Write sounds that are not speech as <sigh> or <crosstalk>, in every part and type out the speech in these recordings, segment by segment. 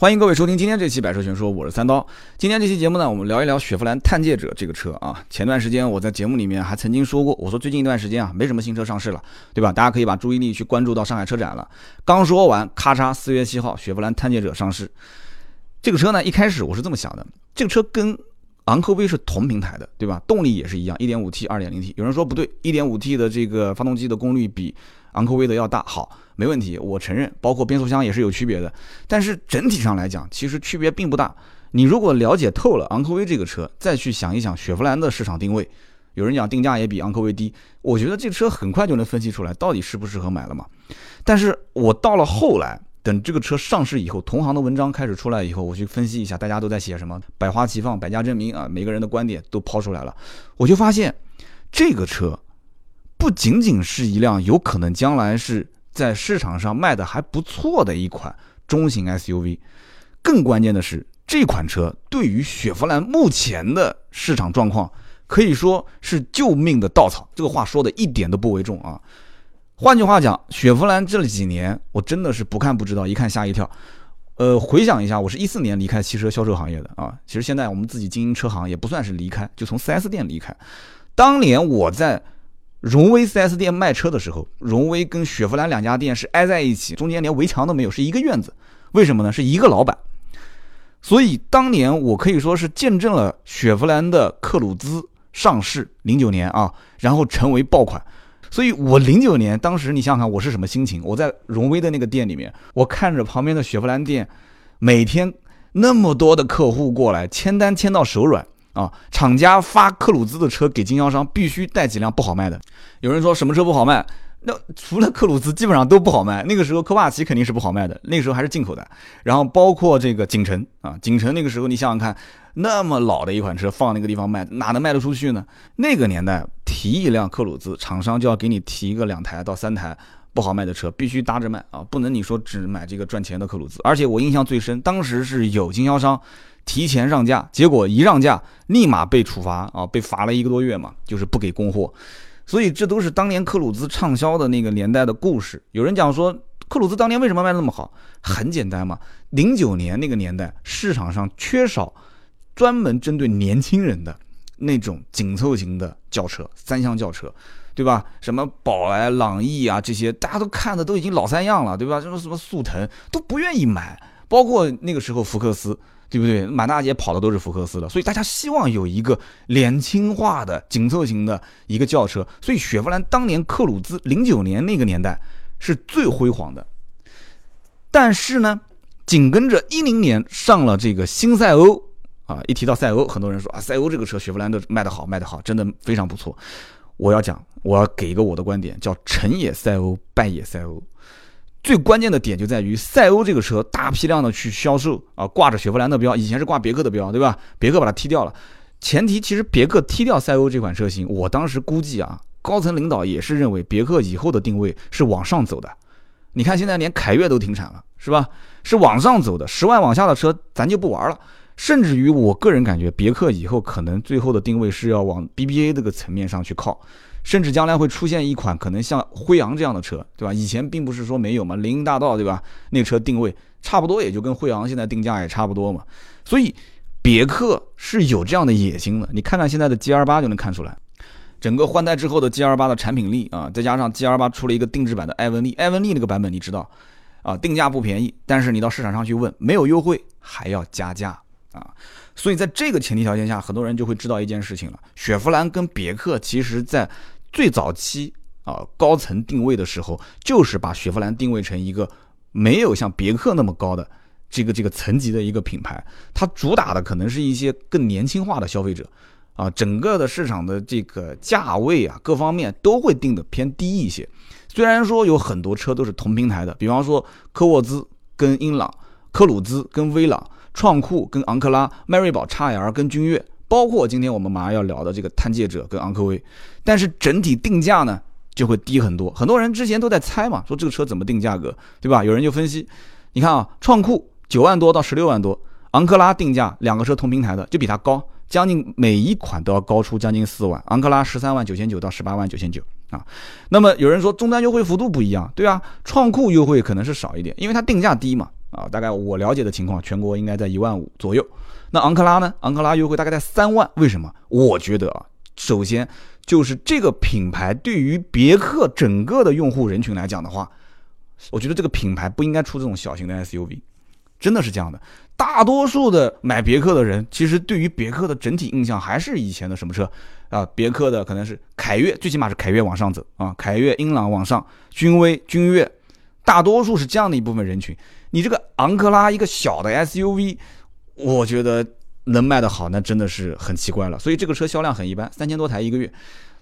欢迎各位收听今天这期《百车全说》，我是三刀。今天这期节目呢，我们聊一聊雪佛兰探界者这个车啊。前段时间我在节目里面还曾经说过，我说最近一段时间啊，没什么新车上市了，对吧？大家可以把注意力去关注到上海车展了。刚说完，咔嚓，四月七号，雪佛兰探界者上市。这个车呢，一开始我是这么想的，这个车跟昂科威是同平台的，对吧？动力也是一样，1.5T、2.0T。有人说不对，1.5T 的这个发动机的功率比昂科威的要大。好。没问题，我承认，包括变速箱也是有区别的，但是整体上来讲，其实区别并不大。你如果了解透了昂科威这个车，再去想一想雪佛兰的市场定位，有人讲定价也比昂科威低，我觉得这车很快就能分析出来到底适不适合买了嘛。但是我到了后来，等这个车上市以后，同行的文章开始出来以后，我去分析一下，大家都在写什么，百花齐放，百家争鸣啊，每个人的观点都抛出来了，我就发现这个车不仅仅是一辆有可能将来是。在市场上卖的还不错的一款中型 SUV，更关键的是这款车对于雪佛兰目前的市场状况可以说是救命的稻草。这个话说的一点都不为重啊。换句话讲，雪佛兰这几年我真的是不看不知道，一看吓一跳。呃，回想一下，我是一四年离开汽车销售行业的啊。其实现在我们自己经营车行也不算是离开，就从 4S 店离开。当年我在。荣威 4S 店卖车的时候，荣威跟雪佛兰两家店是挨在一起，中间连围墙都没有，是一个院子。为什么呢？是一个老板。所以当年我可以说是见证了雪佛兰的克鲁兹上市，零九年啊，然后成为爆款。所以我零九年当时，你想想看我是什么心情？我在荣威的那个店里面，我看着旁边的雪佛兰店，每天那么多的客户过来签单，签到手软。啊，厂家发克鲁兹的车给经销商，必须带几辆不好卖的。<laughs> 有人说什么车不好卖？那除了克鲁兹，基本上都不好卖。那个时候科帕奇肯定是不好卖的，那个时候还是进口的。然后包括这个景程啊，景程那个时候你想想看，那么老的一款车放那个地方卖，哪能卖得出去呢？那个年代提一辆克鲁兹，厂商就要给你提一个两台到三台不好卖的车，必须搭着卖啊，不能你说只买这个赚钱的克鲁兹。而且我印象最深，当时是有经销商。提前让价，结果一让价，立马被处罚啊，被罚了一个多月嘛，就是不给供货。所以这都是当年克鲁兹畅销的那个年代的故事。有人讲说，克鲁兹当年为什么卖的那么好？很简单嘛，零九年那个年代市场上缺少专门针对年轻人的那种紧凑型的轿车，三厢轿车，对吧？什么宝来、朗逸啊这些，大家都看的都已经老三样了，对吧？什么什么速腾都不愿意买，包括那个时候福克斯。对不对？满大街跑的都是福克斯的，所以大家希望有一个年轻化的紧凑型的一个轿车。所以雪佛兰当年克鲁兹零九年那个年代是最辉煌的。但是呢，紧跟着一零年上了这个新赛欧啊，一提到赛欧，很多人说啊，赛欧这个车雪佛兰的卖得好，卖得好，真的非常不错。我要讲，我要给一个我的观点，叫成也赛欧，败也赛欧。最关键的点就在于赛欧这个车大批量的去销售啊，挂着雪佛兰的标，以前是挂别克的标，对吧？别克把它踢掉了。前提其实别克踢掉赛欧这款车型，我当时估计啊，高层领导也是认为别克以后的定位是往上走的。你看现在连凯越都停产了，是吧？是往上走的，十万往下的车咱就不玩了。甚至于我个人感觉，别克以后可能最后的定位是要往 BBA 这个层面上去靠。甚至将来会出现一款可能像辉昂这样的车，对吧？以前并不是说没有嘛，林荫大道，对吧？那车定位差不多，也就跟辉昂现在定价也差不多嘛。所以别克是有这样的野心的。你看看现在的 G L 八就能看出来，整个换代之后的 G L 八的产品力啊，再加上 G L 八出了一个定制版的艾文利，艾文利那个版本你知道啊，定价不便宜，但是你到市场上去问，没有优惠还要加价啊。所以在这个前提条件下，很多人就会知道一件事情了：雪佛兰跟别克其实在最早期啊高层定位的时候，就是把雪佛兰定位成一个没有像别克那么高的这个这个层级的一个品牌，它主打的可能是一些更年轻化的消费者啊，整个的市场的这个价位啊各方面都会定的偏低一些。虽然说有很多车都是同平台的，比方说科沃兹跟英朗，科鲁兹跟威朗。创酷跟昂克拉、迈锐宝 XL 跟君越，包括今天我们马上要聊的这个探界者跟昂科威，但是整体定价呢就会低很多。很多人之前都在猜嘛，说这个车怎么定价格，对吧？有人就分析，你看啊，创酷九万多到十六万多，昂克拉定价两个车同平台的就比它高，将近每一款都要高出将近四万。昂克拉十三万九千九到十八万九千九啊。那么有人说终端优惠幅度不一样，对啊，创酷优惠可能是少一点，因为它定价低嘛。啊，大概我了解的情况，全国应该在一万五左右。那昂克拉呢？昂克拉优惠大概在三万，为什么？我觉得啊，首先就是这个品牌对于别克整个的用户人群来讲的话，我觉得这个品牌不应该出这种小型的 SUV，真的是这样的。大多数的买别克的人，其实对于别克的整体印象还是以前的什么车啊？别克的可能是凯越，最起码是凯越往上走啊，凯越、英朗往上，君威、君越，大多数是这样的一部分人群。你这个昂克拉一个小的 SUV，我觉得能卖得好，那真的是很奇怪了。所以这个车销量很一般，三千多台一个月。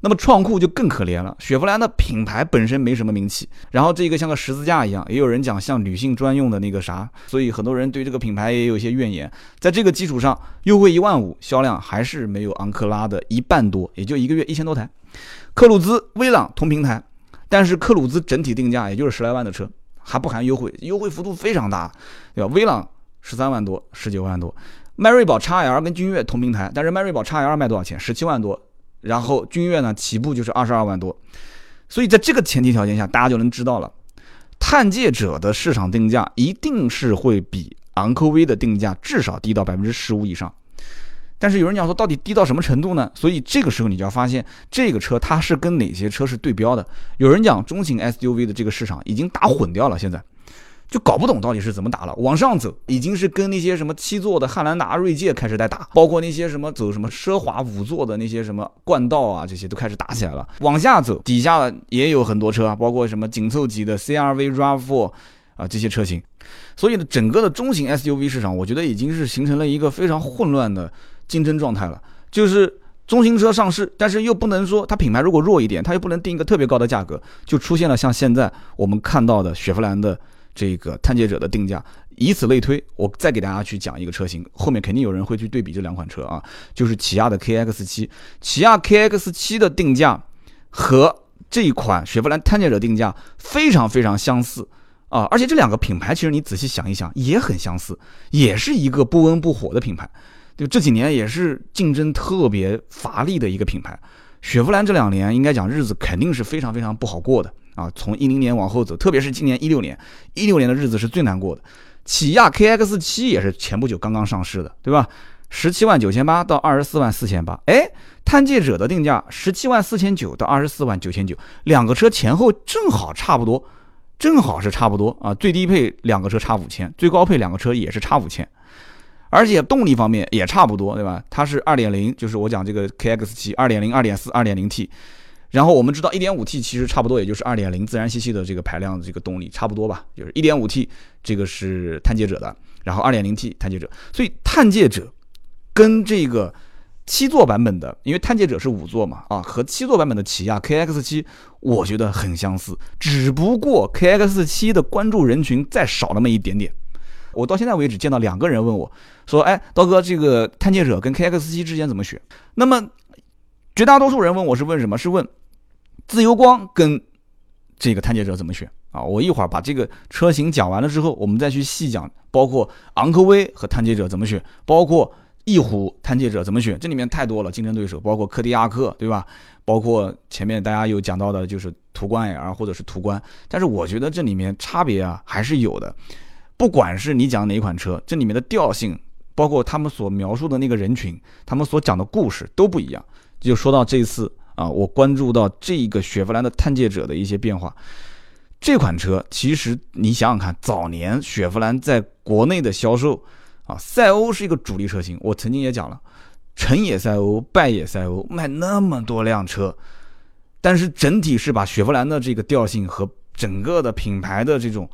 那么创酷就更可怜了，雪佛兰的品牌本身没什么名气，然后这个像个十字架一样，也有人讲像女性专用的那个啥，所以很多人对这个品牌也有一些怨言。在这个基础上，优惠一万五，销量还是没有昂克拉的一半多，也就一个月一千多台。克鲁兹、威朗同平台，但是克鲁兹整体定价也就是十来万的车，还不含优惠，优惠幅度非常大，对吧？威朗十三万多，十九万多。迈锐宝 XL 跟君越同平台，但是迈锐宝 XL 卖多少钱？十七万多。然后君越呢，起步就是二十二万多，所以在这个前提条件下，大家就能知道了，探界者的市场定价一定是会比昂科威的定价至少低到百分之十五以上。但是有人讲说，到底低到什么程度呢？所以这个时候你就要发现，这个车它是跟哪些车是对标的。有人讲中型 SUV 的这个市场已经打混掉了，现在。就搞不懂到底是怎么打了，往上走已经是跟那些什么七座的汉兰达、锐界开始在打，包括那些什么走什么奢华五座的那些什么冠道啊，这些都开始打起来了。往下走，底下也有很多车，包括什么紧凑级的 CRV、RAV4 啊这些车型。所以呢，整个的中型 SUV 市场，我觉得已经是形成了一个非常混乱的竞争状态了。就是中型车上市，但是又不能说它品牌如果弱一点，它又不能定一个特别高的价格，就出现了像现在我们看到的雪佛兰的。这个探界者的定价，以此类推，我再给大家去讲一个车型，后面肯定有人会去对比这两款车啊，就是起亚的 KX 七，起亚 KX 七的定价和这一款雪佛兰探界者定价非常非常相似啊，而且这两个品牌其实你仔细想一想也很相似，也是一个不温不火的品牌，就这几年也是竞争特别乏力的一个品牌，雪佛兰这两年应该讲日子肯定是非常非常不好过的。啊，从一零年往后走，特别是今年一六年，一六年的日子是最难过的。起亚 KX 七也是前不久刚刚上市的，对吧？十七万九千八到二十四万四千八。哎，探界者的定价十七万四千九到二十四万九千九，两个车前后正好差不多，正好是差不多啊。最低配两个车差五千，最高配两个车也是差五千，而且动力方面也差不多，对吧？它是二点零，就是我讲这个 KX 七二点零、二点四、二点零 T。然后我们知道，1.5T 其实差不多，也就是2.0自然吸气的这个排量的这个动力差不多吧，就是 1.5T 这个是探界者的，然后 2.0T 探界者，所以探界者跟这个七座版本的，因为探界者是五座嘛，啊，和七座版本的起亚 KX7 我觉得很相似，只不过 KX7 的关注人群再少那么一点点。我到现在为止见到两个人问我说：“哎，刀哥，这个探界者跟 KX7 之间怎么选？”那么绝大多数人问我是问什么？是问。自由光跟这个探界者怎么选啊？我一会儿把这个车型讲完了之后，我们再去细讲，包括昂科威和探界者怎么选，包括翼虎探界者怎么选，这里面太多了竞争对手，包括柯迪亚克，对吧？包括前面大家有讲到的，就是途观 L 或者是途观，但是我觉得这里面差别啊还是有的。不管是你讲哪款车，这里面的调性，包括他们所描述的那个人群，他们所讲的故事都不一样。就说到这次。啊，我关注到这个雪佛兰的探界者的一些变化。这款车其实你想想看，早年雪佛兰在国内的销售，啊，赛欧是一个主力车型。我曾经也讲了，成也赛欧，败也赛欧，卖那么多辆车，但是整体是把雪佛兰的这个调性和整个的品牌的这种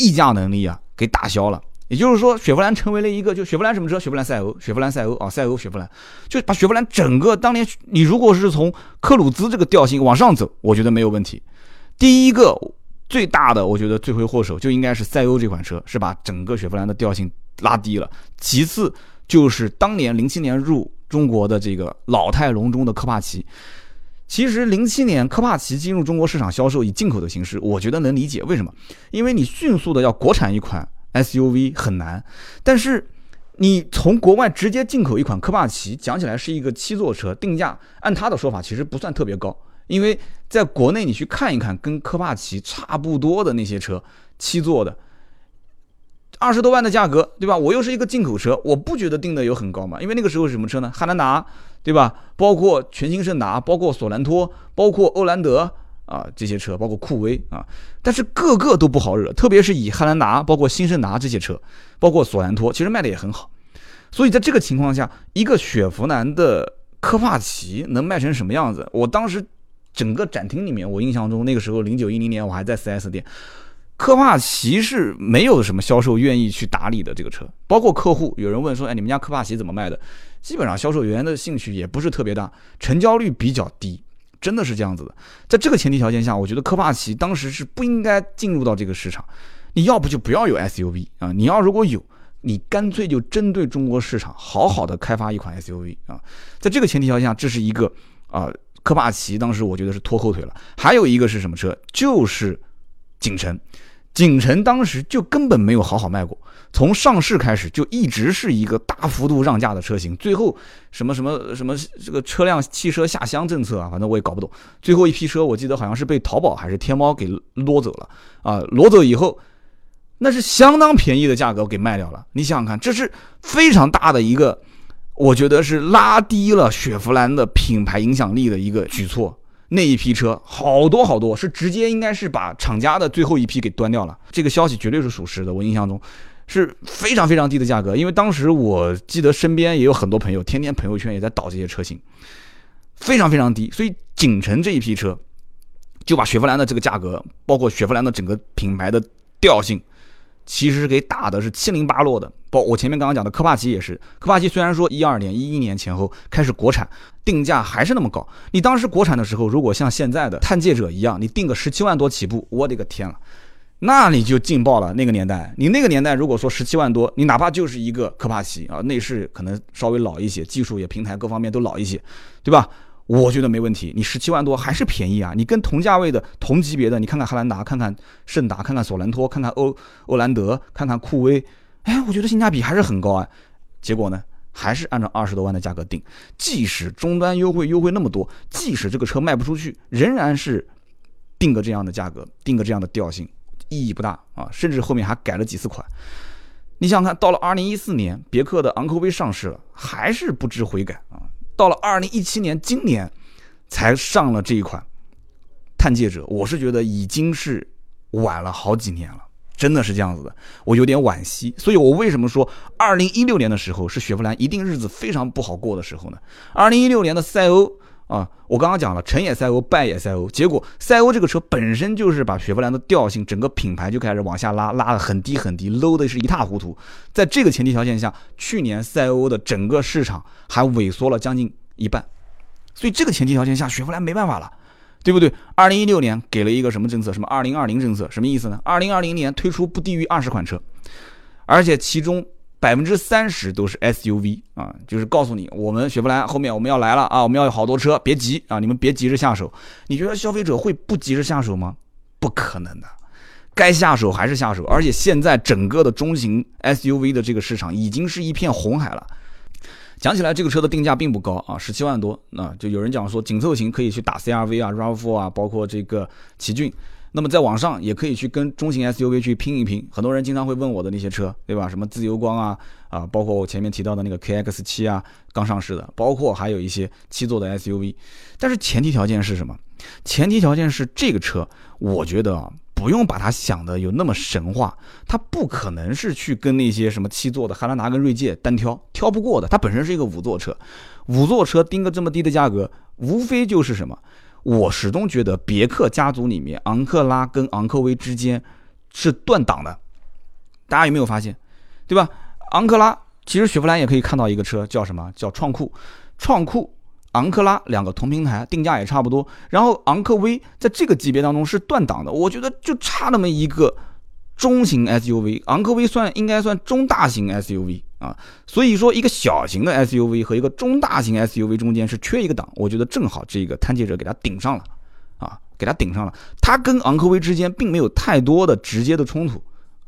溢价能力啊给打消了。也就是说，雪佛兰成为了一个，就雪佛兰什么车？雪佛兰赛欧，雪佛兰赛欧啊，赛欧雪佛兰，就把雪佛兰整个当年，你如果是从克鲁兹这个调性往上走，我觉得没有问题。第一个最大的，我觉得罪魁祸首就应该是赛欧这款车，是把整个雪佛兰的调性拉低了。其次就是当年零七年入中国的这个老态龙钟的科帕奇。其实零七年科帕奇进入中国市场销售以进口的形式，我觉得能理解为什么，因为你迅速的要国产一款。SUV 很难，但是你从国外直接进口一款科帕奇，讲起来是一个七座车，定价按他的说法其实不算特别高，因为在国内你去看一看，跟科帕奇差不多的那些车，七座的，二十多万的价格，对吧？我又是一个进口车，我不觉得定的有很高嘛，因为那个时候是什么车呢？汉兰达，对吧？包括全新胜达，包括索兰托，包括欧蓝德啊，这些车，包括酷威啊，但是个个都不好惹，特别是以汉兰达，包括新胜达这些车，包括索兰托，其实卖的也很好。所以在这个情况下，一个雪佛兰的科帕奇能卖成什么样子？我当时整个展厅里面，我印象中那个时候零九一零年我还在 4S 店。科帕奇是没有什么销售愿意去打理的这个车，包括客户有人问说，哎，你们家科帕奇怎么卖的？基本上销售员的兴趣也不是特别大，成交率比较低，真的是这样子的。在这个前提条件下，我觉得科帕奇当时是不应该进入到这个市场。你要不就不要有 SUV 啊，你要如果有，你干脆就针对中国市场好好的开发一款 SUV 啊。在这个前提条件下，这是一个啊，科帕奇当时我觉得是拖后腿了。还有一个是什么车？就是景程。景程当时就根本没有好好卖过，从上市开始就一直是一个大幅度让价的车型，最后什么什么什么这个车辆汽车下乡政策啊，反正我也搞不懂。最后一批车我记得好像是被淘宝还是天猫给攞走了啊，挪走以后，那是相当便宜的价格给卖掉了。你想想看，这是非常大的一个，我觉得是拉低了雪佛兰的品牌影响力的一个举措。那一批车好多好多，是直接应该是把厂家的最后一批给端掉了。这个消息绝对是属实的，我印象中是非常非常低的价格。因为当时我记得身边也有很多朋友，天天朋友圈也在导这些车型，非常非常低。所以景程这一批车就把雪佛兰的这个价格，包括雪佛兰的整个品牌的调性。其实给打的是七零八落的，包我前面刚刚讲的科帕奇也是。科帕奇虽然说一二年、一一年前后开始国产，定价还是那么高。你当时国产的时候，如果像现在的探界者一样，你定个十七万多起步，我的个天了，那你就劲爆了。那个年代，你那个年代如果说十七万多，你哪怕就是一个科帕奇啊，内饰可能稍微老一些，技术也平台各方面都老一些，对吧？我觉得没问题，你十七万多还是便宜啊！你跟同价位的、同级别的，你看看汉兰达，看看胜达，看看索兰托，看看欧欧蓝德，看看酷威，哎，我觉得性价比还是很高啊。结果呢，还是按照二十多万的价格定，即使终端优惠优惠那么多，即使这个车卖不出去，仍然是定个这样的价格，定个这样的调性，意义不大啊。甚至后面还改了几次款。你想想看，到了二零一四年，别克的昂科威上市了，还是不知悔改啊。到了二零一七年，今年才上了这一款探界者，我是觉得已经是晚了好几年了，真的是这样子的，我有点惋惜。所以我为什么说二零一六年的时候是雪佛兰一定日子非常不好过的时候呢？二零一六年的赛欧啊，我刚刚讲了，成也赛欧，败也赛欧，结果赛欧这个车本身就是把雪佛兰的调性，整个品牌就开始往下拉，拉的很低很低，low 的是一塌糊涂。在这个前提条件下，去年赛欧的整个市场还萎缩了将近。一半，所以这个前提条件下，雪佛兰没办法了，对不对？二零一六年给了一个什么政策？什么二零二零政策？什么意思呢？二零二零年推出不低于二十款车，而且其中百分之三十都是 SUV 啊，就是告诉你，我们雪佛兰后面我们要来了啊，我们要有好多车，别急啊，你们别急着下手。你觉得消费者会不急着下手吗？不可能的，该下手还是下手。而且现在整个的中型 SUV 的这个市场已经是一片红海了。讲起来，这个车的定价并不高啊，十七万多。那就有人讲说，紧凑型可以去打 CRV 啊、RAV4 啊，包括这个奇骏。那么在网上也可以去跟中型 SUV 去拼一拼。很多人经常会问我的那些车，对吧？什么自由光啊啊，包括我前面提到的那个 KX 七啊，刚上市的，包括还有一些七座的 SUV。但是前提条件是什么？前提条件是这个车，我觉得啊。不用把它想的有那么神话，它不可能是去跟那些什么七座的汉兰达跟锐界单挑，挑不过的。它本身是一个五座车，五座车定个这么低的价格，无非就是什么？我始终觉得别克家族里面，昂克拉跟昂科威之间是断档的。大家有没有发现？对吧？昂克拉其实雪佛兰也可以看到一个车叫什么？叫创酷，创酷。昂克拉两个同平台，定价也差不多。然后昂科威在这个级别当中是断档的，我觉得就差那么一个中型 SUV。昂科威算应该算中大型 SUV 啊，所以说一个小型的 SUV 和一个中大型 SUV 中间是缺一个档，我觉得正好这个探界者给它顶上了啊，给它顶上了。它跟昂科威之间并没有太多的直接的冲突。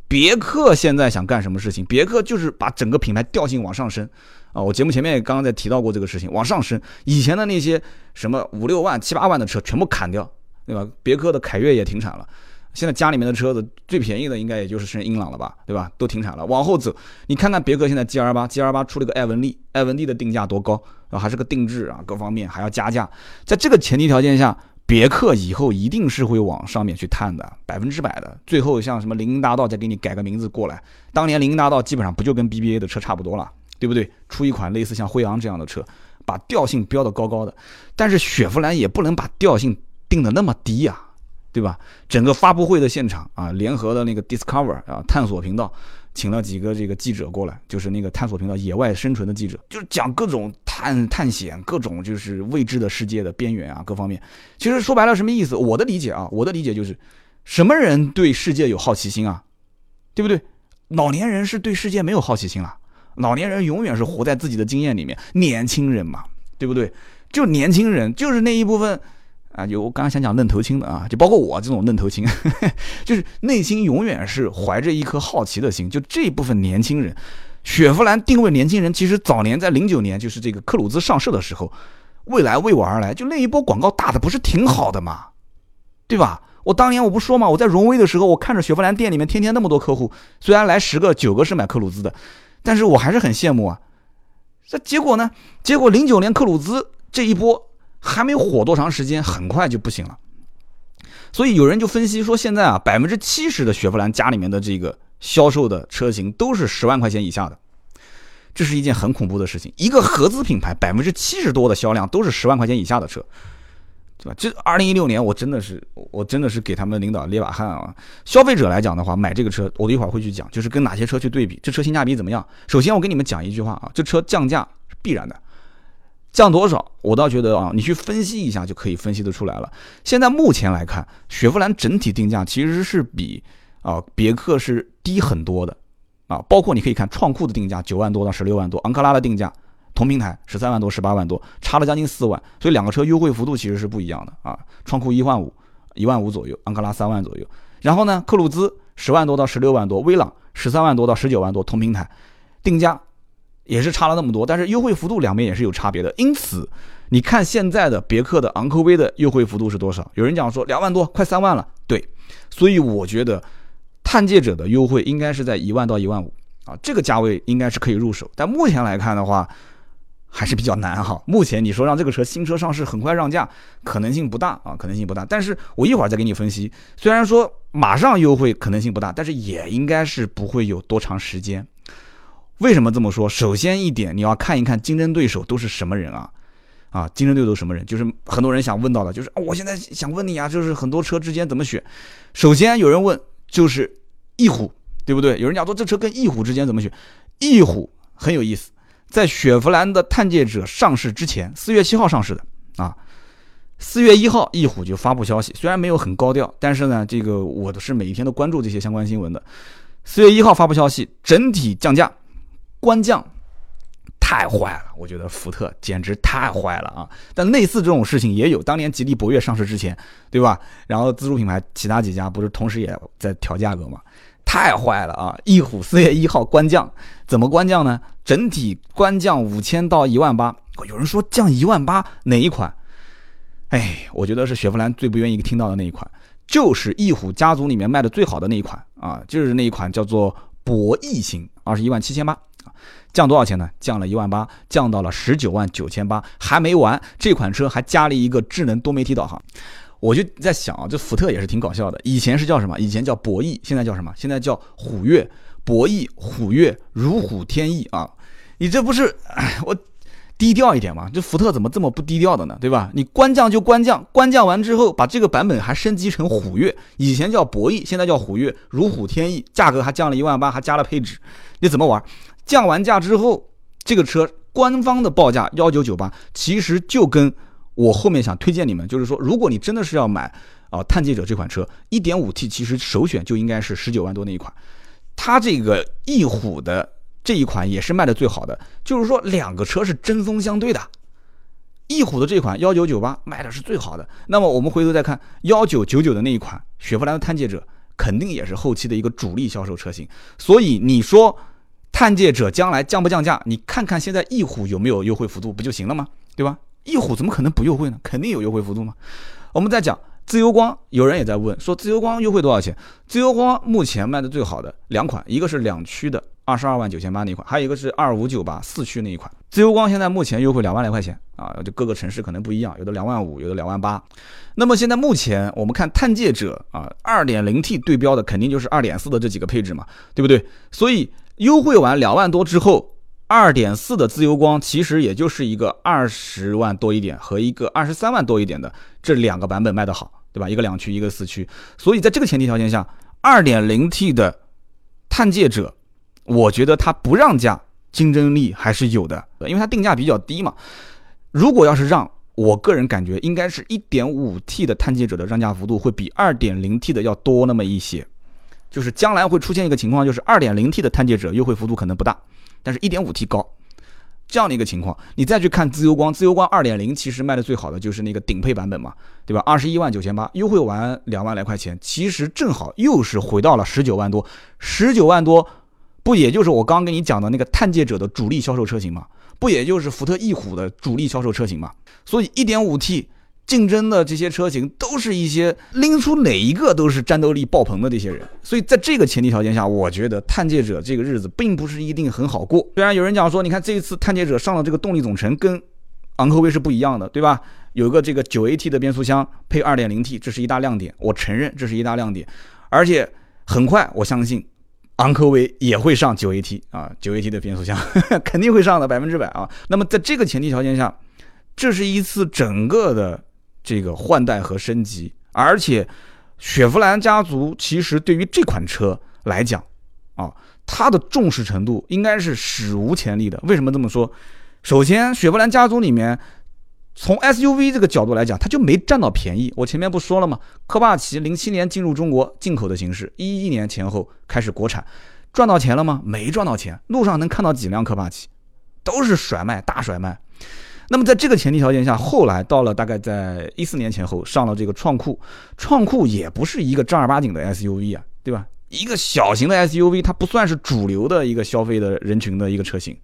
别克现在想干什么事情？别克就是把整个品牌调性往上升。啊，我节目前面也刚刚在提到过这个事情，往上升，以前的那些什么五六万、七八万的车全部砍掉，对吧？别克的凯越也停产了，现在家里面的车子最便宜的应该也就是是英朗了吧，对吧？都停产了。往后走，你看看别克现在 G R 八，G R 八出了个艾文利，艾文利的定价多高啊？还是个定制啊，各方面还要加价。在这个前提条件下，别克以后一定是会往上面去探的，百分之百的。最后像什么林荫大道再给你改个名字过来，当年林荫大道基本上不就跟 B B A 的车差不多了，对不对？出一款类似像辉昂这样的车，把调性标得高高的，但是雪佛兰也不能把调性定的那么低呀。对吧？整个发布会的现场啊，联合的那个 Discover 啊，探索频道，请了几个这个记者过来，就是那个探索频道野外生存的记者，就是讲各种探探险，各种就是未知的世界的边缘啊，各方面。其实说白了什么意思？我的理解啊，我的理解就是，什么人对世界有好奇心啊？对不对？老年人是对世界没有好奇心了，老年人永远是活在自己的经验里面。年轻人嘛，对不对？就年轻人，就是那一部分。啊，有我刚刚想讲愣头青的啊，就包括我这种愣头青，<laughs> 就是内心永远是怀着一颗好奇的心。就这部分年轻人，雪佛兰定位年轻人，其实早年在零九年就是这个克鲁兹上市的时候，未来为我而来，就那一波广告打的不是挺好的吗？对吧？我当年我不说嘛，我在荣威的时候，我看着雪佛兰店里面天天那么多客户，虽然来十个九个是买克鲁兹的，但是我还是很羡慕啊。这结果呢？结果零九年克鲁兹这一波。还没火多长时间，很快就不行了。所以有人就分析说，现在啊，百分之七十的雪佛兰家里面的这个销售的车型都是十万块钱以下的，这是一件很恐怖的事情。一个合资品牌，百分之七十多的销量都是十万块钱以下的车，对吧？这二零一六年，我真的是，我真的是给他们领导捏把汗啊！消费者来讲的话，买这个车，我一会儿会去讲，就是跟哪些车去对比，这车性价比怎么样？首先，我跟你们讲一句话啊，这车降价是必然的。降多少？我倒觉得啊，你去分析一下就可以分析得出来了。现在目前来看，雪佛兰整体定价其实是比啊别克是低很多的啊。包括你可以看创酷的定价九万多到十六万多，昂克拉的定价同平台十三万多十八万多，差了将近四万。所以两个车优惠幅度其实是不一样的啊。创酷一万五一万五左右，昂克拉三万左右。然后呢，克鲁兹十万多到十六万多，威朗十三万多到十九万多，同平台定价。也是差了那么多，但是优惠幅度两边也是有差别的。因此，你看现在的别克的昂科威的优惠幅度是多少？有人讲说两万多，快三万了。对，所以我觉得探界者的优惠应该是在一万到一万五啊，这个价位应该是可以入手。但目前来看的话，还是比较难哈。目前你说让这个车新车上市很快让价，可能性不大啊，可能性不大。但是我一会儿再给你分析，虽然说马上优惠可能性不大，但是也应该是不会有多长时间。为什么这么说？首先一点，你要看一看竞争对手都是什么人啊？啊，竞争对手什么人？就是很多人想问到的，就是我现在想问你啊，就是很多车之间怎么选？首先有人问，就是翼虎，对不对？有人讲说这车跟翼虎之间怎么选？翼虎很有意思，在雪佛兰的探界者上市之前，四月七号上市的啊，四月一号翼虎就发布消息，虽然没有很高调，但是呢，这个我都是每一天都关注这些相关新闻的。四月一号发布消息，整体降价。官降太坏了，我觉得福特简直太坏了啊！但类似这种事情也有，当年吉利博越上市之前，对吧？然后自主品牌其他几家不是同时也在调价格吗？太坏了啊！翼虎四月一号官降，怎么官降呢？整体官降五千到一万八。有人说降一万八哪一款？哎，我觉得是雪佛兰最不愿意听到的那一款，就是翼虎家族里面卖的最好的那一款啊，就是那一款叫做博弈型，二十一万七千八。降多少钱呢？降了一万八，降到了十九万九千八。还没完，这款车还加了一个智能多媒体导航。我就在想啊，这福特也是挺搞笑的。以前是叫什么？以前叫博弈，现在叫什么？现在叫虎跃。博弈虎跃，如虎添翼啊！你这不是我低调一点吗？这福特怎么这么不低调的呢？对吧？你官降就官降，官降完之后把这个版本还升级成虎跃。以前叫博弈，现在叫虎跃，如虎添翼，价格还降了一万八，还加了配置。你怎么玩？降完价之后，这个车官方的报价幺九九八，其实就跟我后面想推荐你们，就是说，如果你真的是要买啊探界者这款车，一点五 T，其实首选就应该是十九万多那一款。它这个翼虎的这一款也是卖的最好的，就是说两个车是针锋相对的。翼虎的这款幺九九八卖的是最好的，那么我们回头再看幺九九九的那一款雪佛兰的探界者，肯定也是后期的一个主力销售车型。所以你说。探界者将来降不降价？你看看现在翼虎有没有优惠幅度，不就行了吗？对吧？翼虎怎么可能不优惠呢？肯定有优惠幅度嘛。我们再讲自由光有人也在问，说自由光优惠多少钱？自由光目前卖的最好的两款，一个是两驱的二十二万九千八那款，还有一个是二五九八四驱那一款。自由光现在目前优惠两万来块钱啊，就各个城市可能不一样，有的两万五，有的两万八。那么现在目前我们看探界者啊，二点零 T 对标的肯定就是二点四的这几个配置嘛，对不对？所以优惠完两万多之后，二点四的自由光其实也就是一个二十万多一点和一个二十三万多一点的这两个版本卖得好。对吧？一个两驱，一个四驱，所以在这个前提条件下，二点零 T 的探界者，我觉得它不让价，竞争力还是有的，因为它定价比较低嘛。如果要是让，我个人感觉应该是一点五 T 的探界者的让价幅度会比二点零 T 的要多那么一些，就是将来会出现一个情况，就是二点零 T 的探界者优惠幅度可能不大，但是一点五 T 高。这样的一个情况，你再去看自由光，自由光二点零其实卖的最好的就是那个顶配版本嘛，对吧？二十一万九千八，优惠完两万来块钱，其实正好又是回到了十九万多，十九万多，不也就是我刚刚跟你讲的那个探界者的主力销售车型嘛？不也就是福特翼虎的主力销售车型嘛？所以一点五 T。竞争的这些车型都是一些拎出哪一个都是战斗力爆棚的这些人，所以在这个前提条件下，我觉得探界者这个日子并不是一定很好过。虽然有人讲说，你看这一次探界者上了这个动力总成跟昂科威是不一样的，对吧？有个这个九 AT 的变速箱配二点零 T，这是一大亮点，我承认这是一大亮点。而且很快，我相信昂科威也会上九 AT 啊，九 AT 的变速箱 <laughs> 肯定会上的，百分之百啊。那么在这个前提条件下，这是一次整个的。这个换代和升级，而且雪佛兰家族其实对于这款车来讲，啊，它的重视程度应该是史无前例的。为什么这么说？首先，雪佛兰家族里面，从 SUV 这个角度来讲，它就没占到便宜。我前面不说了吗？科帕奇零七年进入中国进口的形式，一一年前后开始国产，赚到钱了吗？没赚到钱。路上能看到几辆科帕奇，都是甩卖，大甩卖。那么在这个前提条件下，后来到了大概在一四年前后上了这个创酷，创酷也不是一个正儿八经的 SUV 啊，对吧？一个小型的 SUV，它不算是主流的一个消费的人群的一个车型。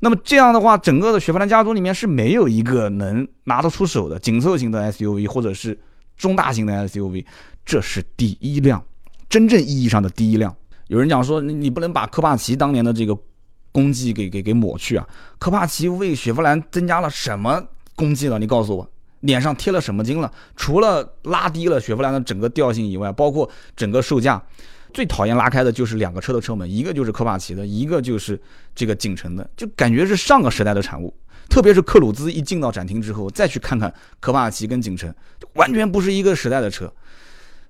那么这样的话，整个的雪佛兰家族里面是没有一个能拿得出手的紧凑型的 SUV 或者是中大型的 SUV，这是第一辆，真正意义上的第一辆。有人讲说，你你不能把科帕奇当年的这个。功绩给给给抹去啊！科帕奇为雪佛兰增加了什么功绩了？你告诉我，脸上贴了什么金了？除了拉低了雪佛兰的整个调性以外，包括整个售价，最讨厌拉开的就是两个车的车门，一个就是科帕奇的，一个就是这个景程的，就感觉是上个时代的产物。特别是克鲁兹一进到展厅之后，再去看看科帕奇跟景程，完全不是一个时代的车。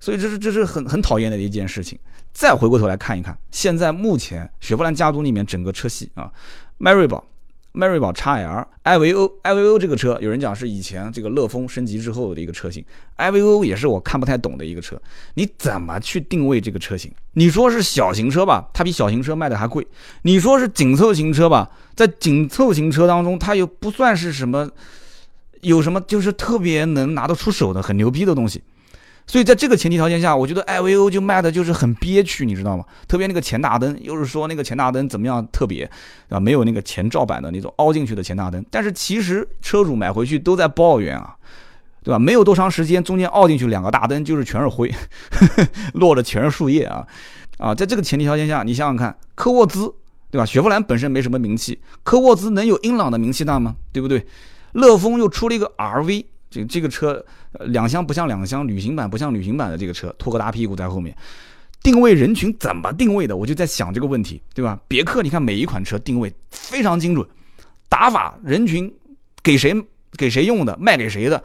所以这是这是很很讨厌的一件事情。再回过头来看一看，现在目前雪佛兰家族里面整个车系啊，迈锐宝、迈锐宝 XL、艾维欧、艾维欧这个车，有人讲是以前这个乐风升级之后的一个车型，艾维欧也是我看不太懂的一个车。你怎么去定位这个车型？你说是小型车吧，它比小型车卖的还贵；你说是紧凑型车吧，在紧凑型车当中，它又不算是什么，有什么就是特别能拿得出手的很牛逼的东西。所以在这个前提条件下，我觉得艾维欧就卖的就是很憋屈，你知道吗？特别那个前大灯，又是说那个前大灯怎么样特别，啊，没有那个前照板的那种凹进去的前大灯。但是其实车主买回去都在抱怨啊，对吧？没有多长时间，中间凹进去两个大灯，就是全是灰，<laughs> 落的全是树叶啊，啊，在这个前提条件下，你想想看，科沃兹，对吧？雪佛兰本身没什么名气，科沃兹能有英朗的名气大吗？对不对？乐风又出了一个 RV。这这个车，两厢不像两厢，旅行版不像旅行版的这个车，拖个大屁股在后面，定位人群怎么定位的？我就在想这个问题，对吧？别克，你看每一款车定位非常精准，打法人群给谁给谁用的，卖给谁的，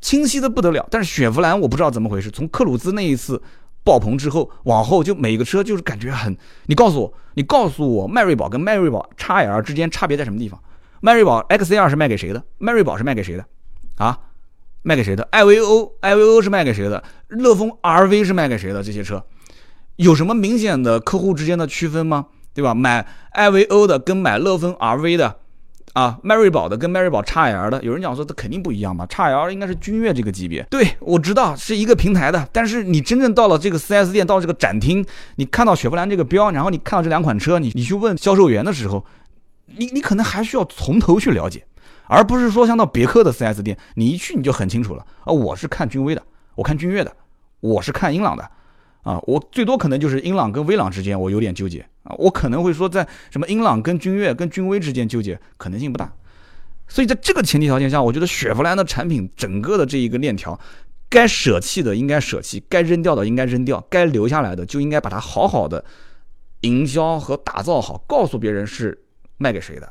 清晰的不得了。但是雪佛兰我不知道怎么回事，从克鲁兹那一次爆棚之后，往后就每个车就是感觉很，你告诉我，你告诉我，迈锐宝跟迈锐宝 XL 之间差别在什么地方？迈锐宝 XL 是卖给谁的？迈锐宝是卖给谁的？啊？卖给谁的？艾维欧，艾维欧是卖给谁的？乐风 RV 是卖给谁的？这些车有什么明显的客户之间的区分吗？对吧？买艾维欧的跟买乐风 RV 的，啊，迈锐宝的跟迈锐宝 XL 的，有人讲说它肯定不一样嘛？XL 应该是君越这个级别。对，我知道是一个平台的，但是你真正到了这个 4S 店，到这个展厅，你看到雪佛兰这个标，然后你看到这两款车，你你去问销售员的时候，你你可能还需要从头去了解。而不是说像到别克的 4S 店，你一去你就很清楚了。啊，我是看君威的我看君越的，我是看英朗的，啊，我最多可能就是英朗跟威朗之间我有点纠结。啊，我可能会说在什么英朗跟君越跟君威之间纠结可能性不大。所以在这个前提条件下，我觉得雪佛兰的产品整个的这一个链条，该舍弃的应该舍弃，该扔掉的应该扔掉，该留下来的就应该把它好好的营销和打造好，告诉别人是卖给谁的，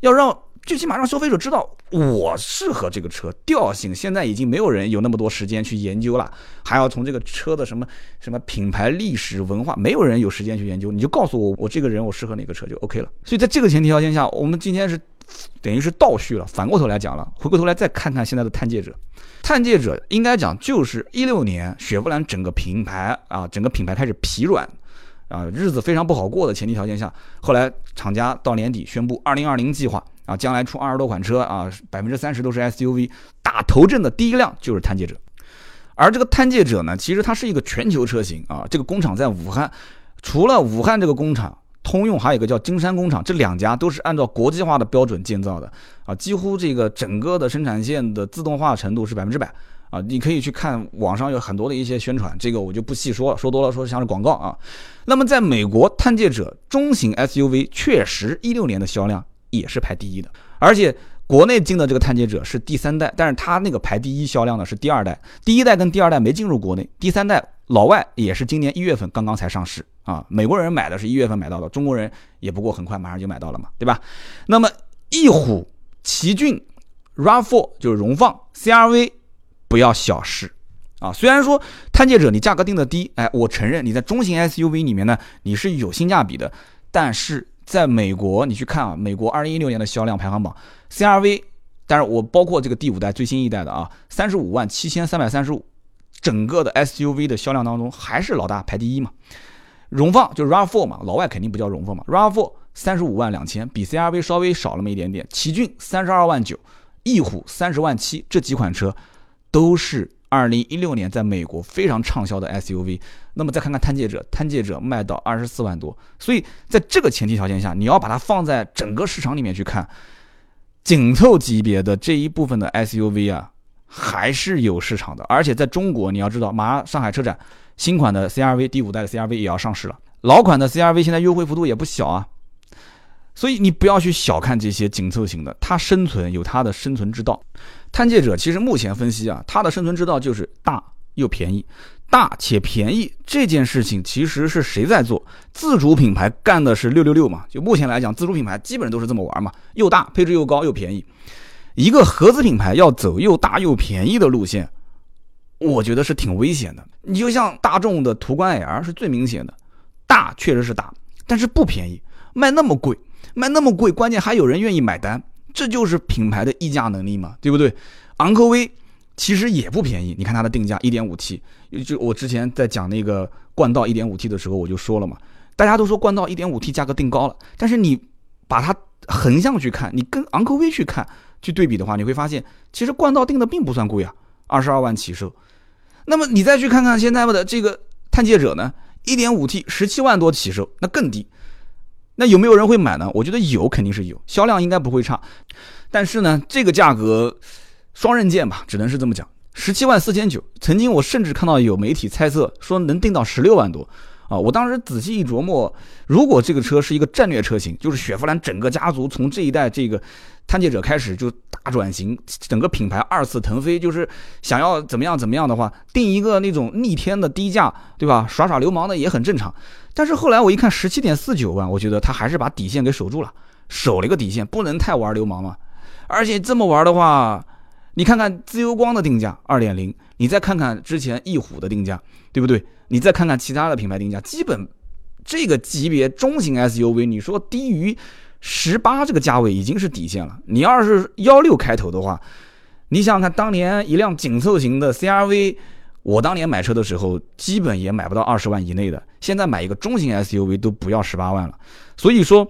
要让最起码让消费者知道我适合这个车调性。现在已经没有人有那么多时间去研究了，还要从这个车的什么什么品牌历史文化，没有人有时间去研究，你就告诉我我这个人我适合哪个车就 OK 了。所以在这个前提条件下，我们今天是。等于是倒叙了，反过头来讲了，回过头来再看看现在的探界者，探界者应该讲就是一六年雪佛兰整个品牌啊，整个品牌开始疲软，啊，日子非常不好过的前提条件下，后来厂家到年底宣布二零二零计划啊，将来出二十多款车啊，百分之三十都是 SUV，打头阵的第一辆就是探界者，而这个探界者呢，其实它是一个全球车型啊，这个工厂在武汉，除了武汉这个工厂。通用还有一个叫金山工厂，这两家都是按照国际化的标准建造的啊，几乎这个整个的生产线的自动化程度是百分之百啊。你可以去看网上有很多的一些宣传，这个我就不细说了，说多了说像是广告啊。那么在美国，探界者中型 SUV 确实一六年的销量也是排第一的，而且国内进的这个探界者是第三代，但是它那个排第一销量的是第二代，第一代跟第二代没进入国内，第三代老外也是今年一月份刚刚才上市。啊，美国人买的是一月份买到的，中国人也不过很快马上就买到了嘛，对吧？那么翼虎、奇骏、RAV4 就是荣放、CRV 不要小视啊。虽然说探界者你价格定的低，哎，我承认你在中型 SUV 里面呢你是有性价比的，但是在美国你去看啊，美国二零一六年的销量排行榜，CRV，但是我包括这个第五代最新一代的啊，三十五万七千三百三十五，整个的 SUV 的销量当中还是老大排第一嘛。荣放就是 RAV4 嘛，老外肯定不叫荣放嘛。RAV4 三十五万两千，比 CRV 稍微少那么一点点。奇骏三十二万九，翼虎三十万七，这几款车都是二零一六年在美国非常畅销的 SUV。那么再看看探界者，探界者卖到二十四万多，所以在这个前提条件下，你要把它放在整个市场里面去看，紧凑级别的这一部分的 SUV 啊，还是有市场的。而且在中国，你要知道，马上上海车展。新款的 CRV 第五代的 CRV 也要上市了，老款的 CRV 现在优惠幅度也不小啊，所以你不要去小看这些紧凑型的，它生存有它的生存之道。探界者其实目前分析啊，它的生存之道就是大又便宜，大且便宜这件事情其实是谁在做？自主品牌干的是六六六嘛？就目前来讲，自主品牌基本都是这么玩嘛，又大，配置又高又便宜。一个合资品牌要走又大又便宜的路线。我觉得是挺危险的。你就像大众的途观 L 是最明显的，大确实是大，但是不便宜，卖那么贵，卖那么贵，关键还有人愿意买单，这就是品牌的溢价能力嘛，对不对？昂科威其实也不便宜，你看它的定价 1.5T，就我之前在讲那个冠道 1.5T 的时候我就说了嘛，大家都说冠道 1.5T 价格定高了，但是你把它横向去看，你跟昂科威去看去对比的话，你会发现其实冠道定的并不算贵啊，二十二万起售。那么你再去看看现在的这个探界者呢，一点五 T 十七万多起售，那更低。那有没有人会买呢？我觉得有，肯定是有，销量应该不会差。但是呢，这个价格双刃剑吧，只能是这么讲。十七万四千九，曾经我甚至看到有媒体猜测说能定到十六万多啊！我当时仔细一琢磨，如果这个车是一个战略车型，就是雪佛兰整个家族从这一代这个。探界者开始就大转型，整个品牌二次腾飞，就是想要怎么样怎么样的话，定一个那种逆天的低价，对吧？耍耍流氓的也很正常。但是后来我一看十七点四九万，我觉得他还是把底线给守住了，守了一个底线，不能太玩流氓嘛。而且这么玩的话，你看看自由光的定价二点零，你再看看之前翼虎的定价，对不对？你再看看其他的品牌定价，基本这个级别中型 SUV，你说低于。十八这个价位已经是底线了。你要是幺六开头的话，你想想看，当年一辆紧凑型的 CRV，我当年买车的时候，基本也买不到二十万以内的。现在买一个中型 SUV 都不要十八万了。所以说，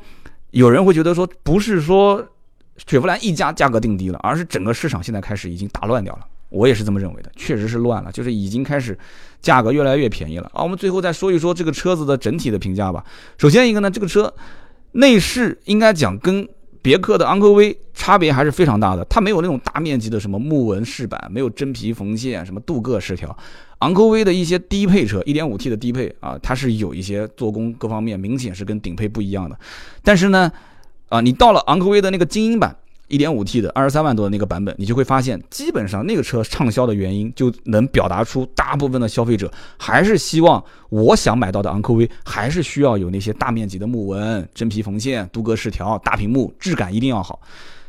有人会觉得说，不是说雪佛兰一家价格定低了，而是整个市场现在开始已经打乱掉了。我也是这么认为的，确实是乱了，就是已经开始价格越来越便宜了。啊，我们最后再说一说这个车子的整体的评价吧。首先一个呢，这个车。内饰应该讲跟别克的昂科威差别还是非常大的，它没有那种大面积的什么木纹饰板，没有真皮缝线，什么镀铬饰条。昂科威的一些低配车，1.5T 的低配啊，它是有一些做工各方面明显是跟顶配不一样的。但是呢，啊，你到了昂科威的那个精英版。1.5T 的二十三万多的那个版本，你就会发现，基本上那个车畅销的原因，就能表达出大部分的消费者还是希望，我想买到的昂科威，还是需要有那些大面积的木纹、真皮缝线、镀铬饰条、大屏幕，质感一定要好。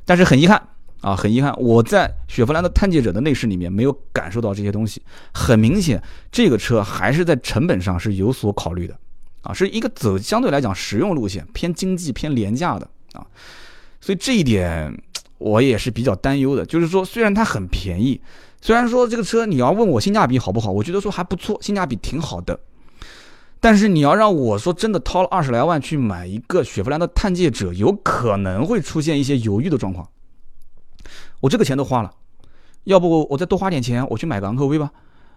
但是很遗憾啊，很遗憾，我在雪佛兰的探界者的内饰里面没有感受到这些东西。很明显，这个车还是在成本上是有所考虑的，啊，是一个走相对来讲实用路线，偏经济、偏廉价的啊，所以这一点。我也是比较担忧的，就是说，虽然它很便宜，虽然说这个车你要问我性价比好不好，我觉得说还不错，性价比挺好的。但是你要让我说真的掏了二十来万去买一个雪佛兰的探界者，有可能会出现一些犹豫的状况。我这个钱都花了，要不我再多花点钱，我去买个昂科威吧？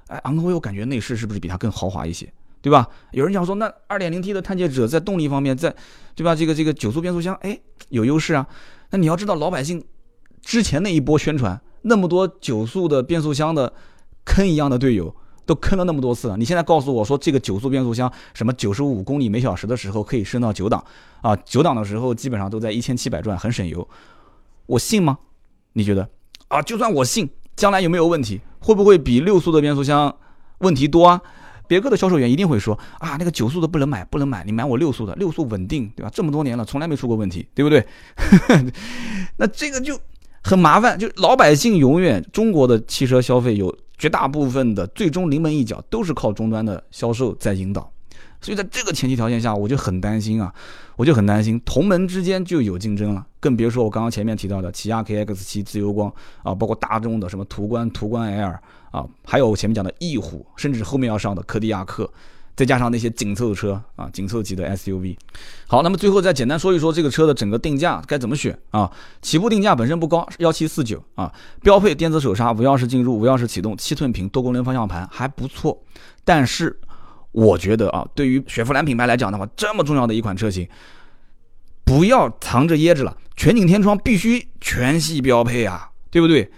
哎，昂科威我感觉内饰是不是比它更豪华一些，对吧？有人讲说，那二点零 T 的探界者在动力方面，在对吧？这个这个九速变速箱，哎，有优势啊。那你要知道，老百姓。之前那一波宣传，那么多九速的变速箱的坑一样的队友都坑了那么多次了。你现在告诉我说这个九速变速箱什么九十五公里每小时的时候可以升到九档啊？九档的时候基本上都在一千七百转，很省油。我信吗？你觉得啊？就算我信，将来有没有问题？会不会比六速的变速箱问题多啊？别克的销售员一定会说啊，那个九速的不能买，不能买，你买我六速的，六速稳定，对吧？这么多年了，从来没出过问题，对不对？<laughs> 那这个就。很麻烦，就老百姓永远中国的汽车消费有绝大部分的最终临门一脚都是靠终端的销售在引导，所以在这个前提条件下，我就很担心啊，我就很担心同门之间就有竞争了，更别说我刚刚前面提到的起亚 KX7 自由光啊，包括大众的什么途观、途观 L 啊，还有前面讲的翼虎，甚至后面要上的柯迪亚克。再加上那些紧凑车啊，紧凑级的 SUV。好，那么最后再简单说一说这个车的整个定价该怎么选啊？起步定价本身不高，幺七四九啊，标配电子手刹、无钥匙进入、无钥匙启动、七寸屏多功能方向盘还不错。但是我觉得啊，对于雪佛兰品牌来讲的话，这么重要的一款车型，不要藏着掖着了，全景天窗必须全系标配啊，对不对？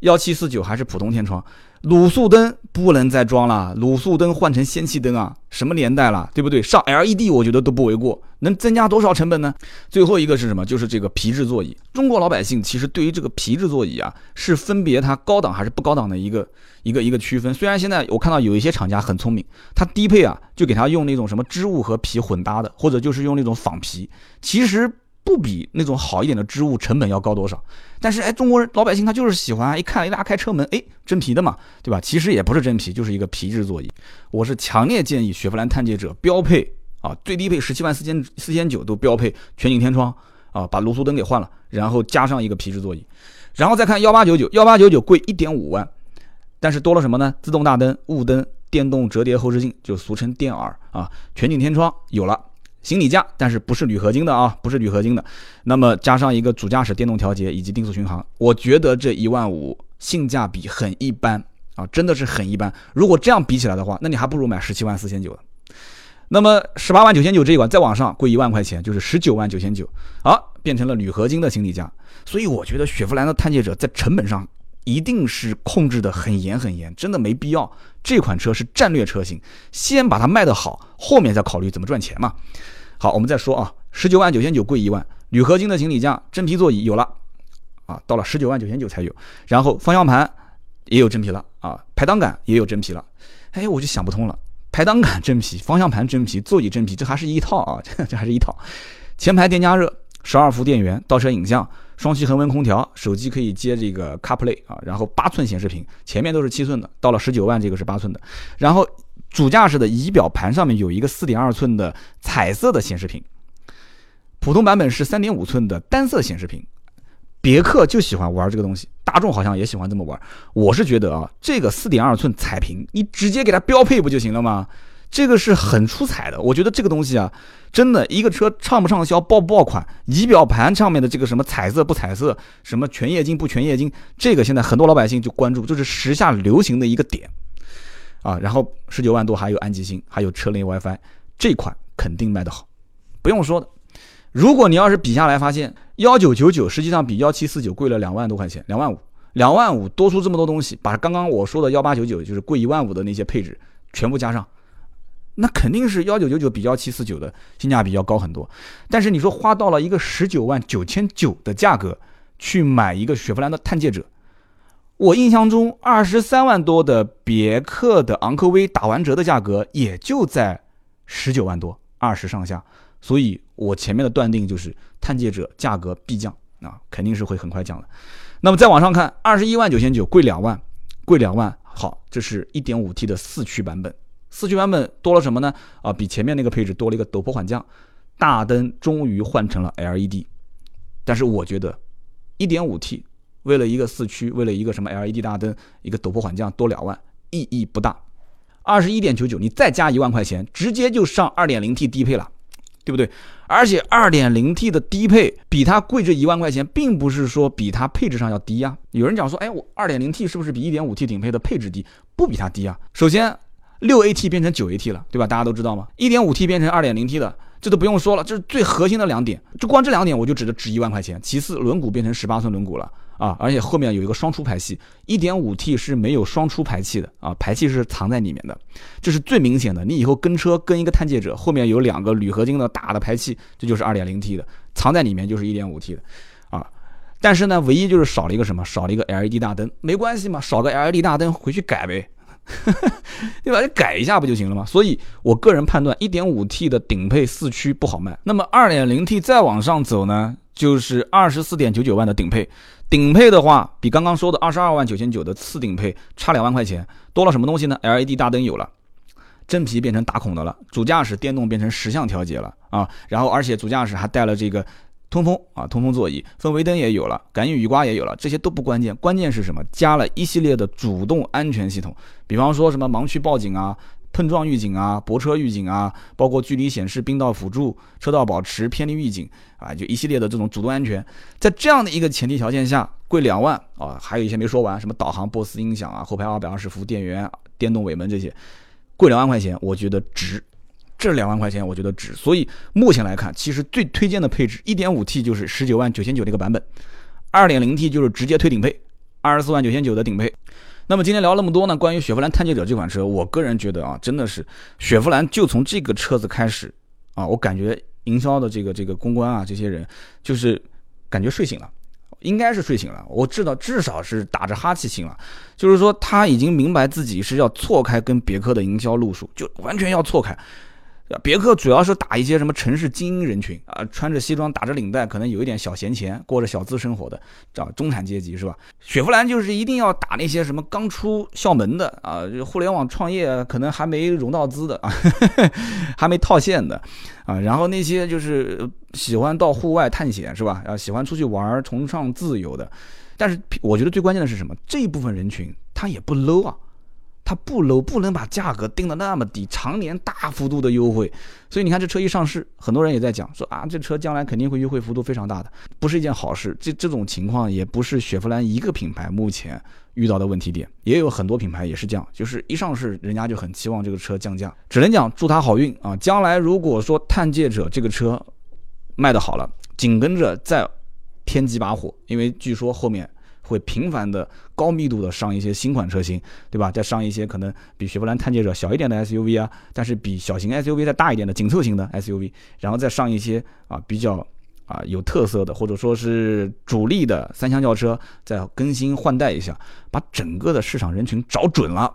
幺七四九还是普通天窗。卤素灯不能再装了，卤素灯换成氙气灯啊！什么年代了，对不对？上 LED 我觉得都不为过，能增加多少成本呢？最后一个是什么？就是这个皮质座椅。中国老百姓其实对于这个皮质座椅啊，是分别它高档还是不高档的一个一个一个区分。虽然现在我看到有一些厂家很聪明，它低配啊就给它用那种什么织物和皮混搭的，或者就是用那种仿皮，其实。不比那种好一点的织物成本要高多少，但是哎，中国人老百姓他就是喜欢，一看一拉开车门，哎，真皮的嘛，对吧？其实也不是真皮，就是一个皮质座椅。我是强烈建议雪佛兰探界者标配啊，最低配十七万四千四千九都标配全景天窗啊，把卤素灯给换了，然后加上一个皮质座椅，然后再看幺八九九，幺八九九贵一点五万，但是多了什么呢？自动大灯、雾灯、电动折叠后视镜，就俗称电耳啊，全景天窗有了。行李架，但是不是铝合金的啊？不是铝合金的。那么加上一个主驾驶电动调节以及定速巡航，我觉得这一万五性价比很一般啊，真的是很一般。如果这样比起来的话，那你还不如买十七万四千九的。那么十八万九千九这一款再往上贵一万块钱，就是十九万九千九啊，变成了铝合金的行李架。所以我觉得雪佛兰的探界者在成本上一定是控制的很严很严，真的没必要。这款车是战略车型，先把它卖得好，后面再考虑怎么赚钱嘛。好，我们再说啊，十九万九千九贵一万，铝合金的行李架、真皮座椅有了啊，到了十九万九千九才有。然后方向盘也有真皮了啊，排档杆也有真皮了。哎，我就想不通了，排档杆真皮，方向盘真皮，座椅真皮，这还是一套啊，这还是一套。前排电加热，十二伏电源，倒车影像。双吸恒温空调，手机可以接这个 CarPlay 啊，然后八寸显示屏，前面都是七寸的，到了十九万这个是八寸的，然后主驾驶的仪表盘上面有一个四点二寸的彩色的显示屏，普通版本是三点五寸的单色显示屏，别克就喜欢玩这个东西，大众好像也喜欢这么玩，我是觉得啊，这个四点二寸彩屏，你直接给它标配不就行了吗？这个是很出彩的，我觉得这个东西啊，真的一个车畅不畅销、爆不爆款，仪表盘上面的这个什么彩色不彩色，什么全液晶不全液晶，这个现在很多老百姓就关注，就是时下流行的一个点啊。然后十九万多还有安吉星，还有车内 WiFi，这款肯定卖得好，不用说的。如果你要是比下来发现幺九九九实际上比幺七四九贵了两万多块钱，两万五，两万五多出这么多东西，把刚刚我说的幺八九九就是贵一万五的那些配置全部加上，那肯定是幺九九九比幺七四九的性价比要高很多。但是你说花到了一个十九万九千九的价格去买一个雪佛兰的探界者，我印象中二十三万多的别克的昂科威打完折的价格也就在十九万多，二十上下。所以，我前面的断定就是探界者价格必降啊，肯定是会很快降的。那么再往上看，二十一万九千九，贵两万，贵两万。好，这是一点五 T 的四驱版本，四驱版本多了什么呢？啊，比前面那个配置多了一个陡坡缓降，大灯终于换成了 LED。但是我觉得，一点五 T 为了一个四驱，为了一个什么 LED 大灯，一个陡坡缓降多两万，意义不大。二十一点九九，你再加一万块钱，直接就上二点零 T 低配了。对不对？而且二点零 T 的低配比它贵这一万块钱，并不是说比它配置上要低呀。有人讲说，哎，我二点零 T 是不是比一点五 T 顶配的配置低？不比它低啊。首先，六 AT 变成九 AT 了，对吧？大家都知道吗？一点五 T 变成二点零 T 的，这都不用说了，这是最核心的两点。就光这两点，我就值得值一万块钱。其次，轮毂变成十八寸轮毂了。啊，而且后面有一个双出排气，1.5T 是没有双出排气的啊，排气是藏在里面的，这是最明显的。你以后跟车跟一个探界者，后面有两个铝合金的大的排气，这就是 2.0T 的，藏在里面就是 1.5T 的，啊，但是呢，唯一就是少了一个什么，少了一个 LED 大灯，没关系嘛，少个 LED 大灯回去改呗，<laughs> 对吧？你改一下不就行了吗？所以我个人判断，1.5T 的顶配四驱不好卖，那么 2.0T 再往上走呢，就是24.99万的顶配。顶配的话，比刚刚说的二十二万九千九的次顶配差两万块钱，多了什么东西呢？LED 大灯有了，真皮变成打孔的了，主驾驶电动变成十项调节了啊，然后而且主驾驶还带了这个通风啊，通风座椅，氛围灯也有了，感应雨刮也有了，这些都不关键，关键是什么？加了一系列的主动安全系统，比方说什么盲区报警啊。碰撞预警啊，泊车预警啊，包括距离显示、并道辅助、车道保持、偏离预警啊，就一系列的这种主动安全，在这样的一个前提条件下，贵两万啊，还有一些没说完，什么导航、波斯音响啊，后排二百二十伏电源、电动尾门这些，贵两万块钱，我觉得值，这两万块钱我觉得值。所以目前来看，其实最推荐的配置，一点五 T 就是十九万九千九这个版本，二点零 T 就是直接推顶配，二十四万九千九的顶配。那么今天聊那么多呢？关于雪佛兰探界者这款车，我个人觉得啊，真的是雪佛兰就从这个车子开始啊，我感觉营销的这个这个公关啊，这些人就是感觉睡醒了，应该是睡醒了。我知道至少是打着哈气醒了，就是说他已经明白自己是要错开跟别克的营销路数，就完全要错开。别克主要是打一些什么城市精英人群啊，穿着西装打着领带，可能有一点小闲钱，过着小资生活的，叫中产阶级是吧？雪佛兰就是一定要打那些什么刚出校门的啊，互联网创业可能还没融到资的啊，<laughs> 还没套现的啊，然后那些就是喜欢到户外探险是吧？啊，喜欢出去玩，崇尚自由的。但是我觉得最关键的是什么？这一部分人群他也不 low 啊。它不 low，不能把价格定的那么低，常年大幅度的优惠。所以你看这车一上市，很多人也在讲说啊，这车将来肯定会优惠幅度非常大的，不是一件好事。这这种情况也不是雪佛兰一个品牌目前遇到的问题点，也有很多品牌也是这样，就是一上市人家就很期望这个车降价。只能讲祝他好运啊！将来如果说探界者这个车卖的好了，紧跟着再添几把火，因为据说后面。会频繁的高密度的上一些新款车型，对吧？再上一些可能比雪佛兰探界者小一点的 SUV 啊，但是比小型 SUV 再大一点的紧凑型的 SUV，然后再上一些啊比较啊有特色的或者说是主力的三厢轿车，再更新换代一下，把整个的市场人群找准了，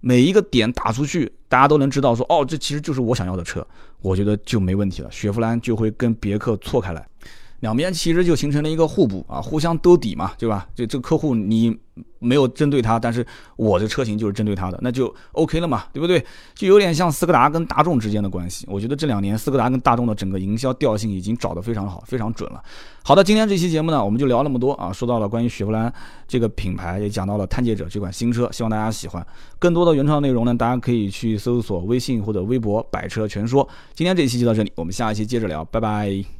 每一个点打出去，大家都能知道说哦，这其实就是我想要的车，我觉得就没问题了，雪佛兰就会跟别克错开来。两边其实就形成了一个互补啊，互相兜底嘛，对吧？就这客户你没有针对他，但是我的车型就是针对他的，那就 OK 了嘛，对不对？就有点像斯柯达跟大众之间的关系。我觉得这两年斯柯达跟大众的整个营销调性已经找得非常好，非常准了。好的，今天这期节目呢，我们就聊那么多啊，说到了关于雪佛兰这个品牌，也讲到了探界者这款新车，希望大家喜欢。更多的原创内容呢，大家可以去搜索微信或者微博“百车全说”。今天这一期就到这里，我们下一期接着聊，拜拜。